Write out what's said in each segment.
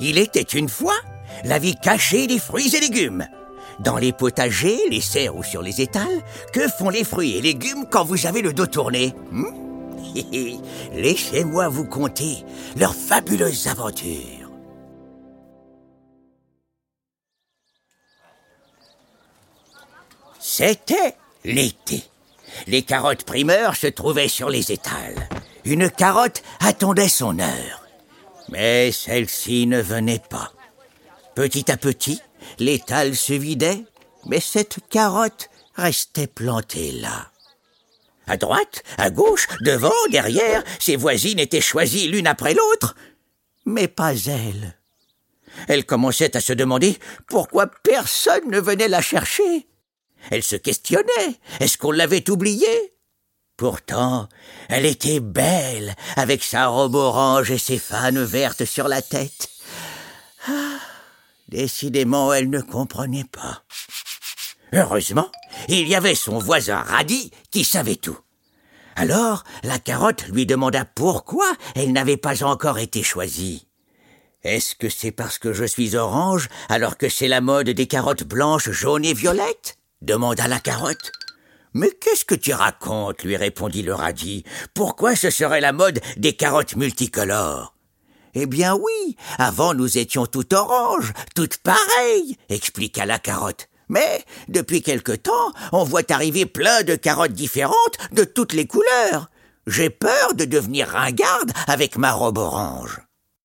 Il était une fois la vie cachée des fruits et légumes. Dans les potagers, les serres ou sur les étals, que font les fruits et légumes quand vous avez le dos tourné hmm? Laissez-moi vous conter leurs fabuleuses aventures. C'était l'été. Les carottes primeurs se trouvaient sur les étals. Une carotte attendait son heure. Mais celle-ci ne venait pas. Petit à petit, l'étal se vidait, mais cette carotte restait plantée là. À droite, à gauche, devant, derrière, ses voisines étaient choisies l'une après l'autre, mais pas elle. Elle commençait à se demander pourquoi personne ne venait la chercher. Elle se questionnait. Est-ce qu'on l'avait oubliée? Pourtant, elle était belle, avec sa robe orange et ses fanes vertes sur la tête. Ah, décidément, elle ne comprenait pas. Heureusement, il y avait son voisin Radis qui savait tout. Alors, la carotte lui demanda pourquoi elle n'avait pas encore été choisie. Est-ce que c'est parce que je suis orange alors que c'est la mode des carottes blanches, jaunes et violettes? demanda la carotte. Mais qu'est-ce que tu racontes lui répondit le radis. Pourquoi ce serait la mode des carottes multicolores? Eh bien oui, avant nous étions toutes oranges, toutes pareilles, expliqua la carotte. Mais depuis quelque temps, on voit arriver plein de carottes différentes de toutes les couleurs. J'ai peur de devenir ringarde avec ma robe orange.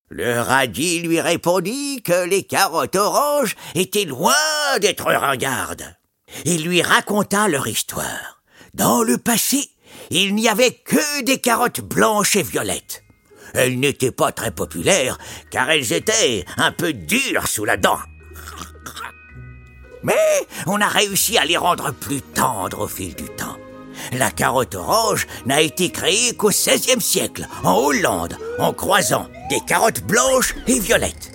Le radis lui répondit que les carottes oranges étaient loin d'être ringardes. Il lui raconta leur histoire. Dans le passé, il n'y avait que des carottes blanches et violettes. Elles n'étaient pas très populaires, car elles étaient un peu dures sous la dent. Mais on a réussi à les rendre plus tendres au fil du temps. La carotte orange n'a été créée qu'au XVIe siècle, en Hollande, en croisant des carottes blanches et violettes.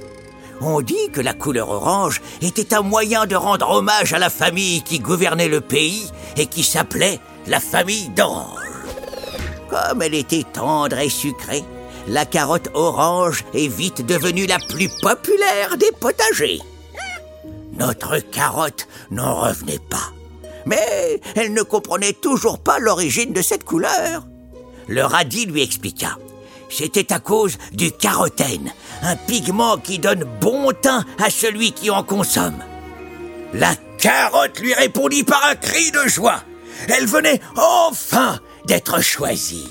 On dit que la couleur orange était un moyen de rendre hommage à la famille qui gouvernait le pays et qui s'appelait la famille d'Orange. Comme elle était tendre et sucrée, la carotte orange est vite devenue la plus populaire des potagers. Notre carotte n'en revenait pas. Mais elle ne comprenait toujours pas l'origine de cette couleur. Le radis lui expliqua. C'était à cause du carotène, un pigment qui donne bon teint à celui qui en consomme. La carotte lui répondit par un cri de joie. Elle venait enfin d'être choisie.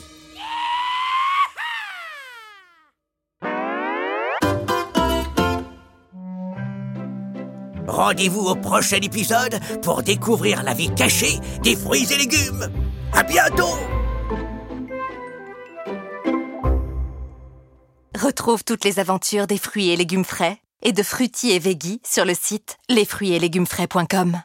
Rendez-vous au prochain épisode pour découvrir la vie cachée des fruits et légumes. À bientôt! Retrouve toutes les aventures des fruits et légumes frais et de fruitiers et veggie sur le site lesfruitsetlegumesfrais.com.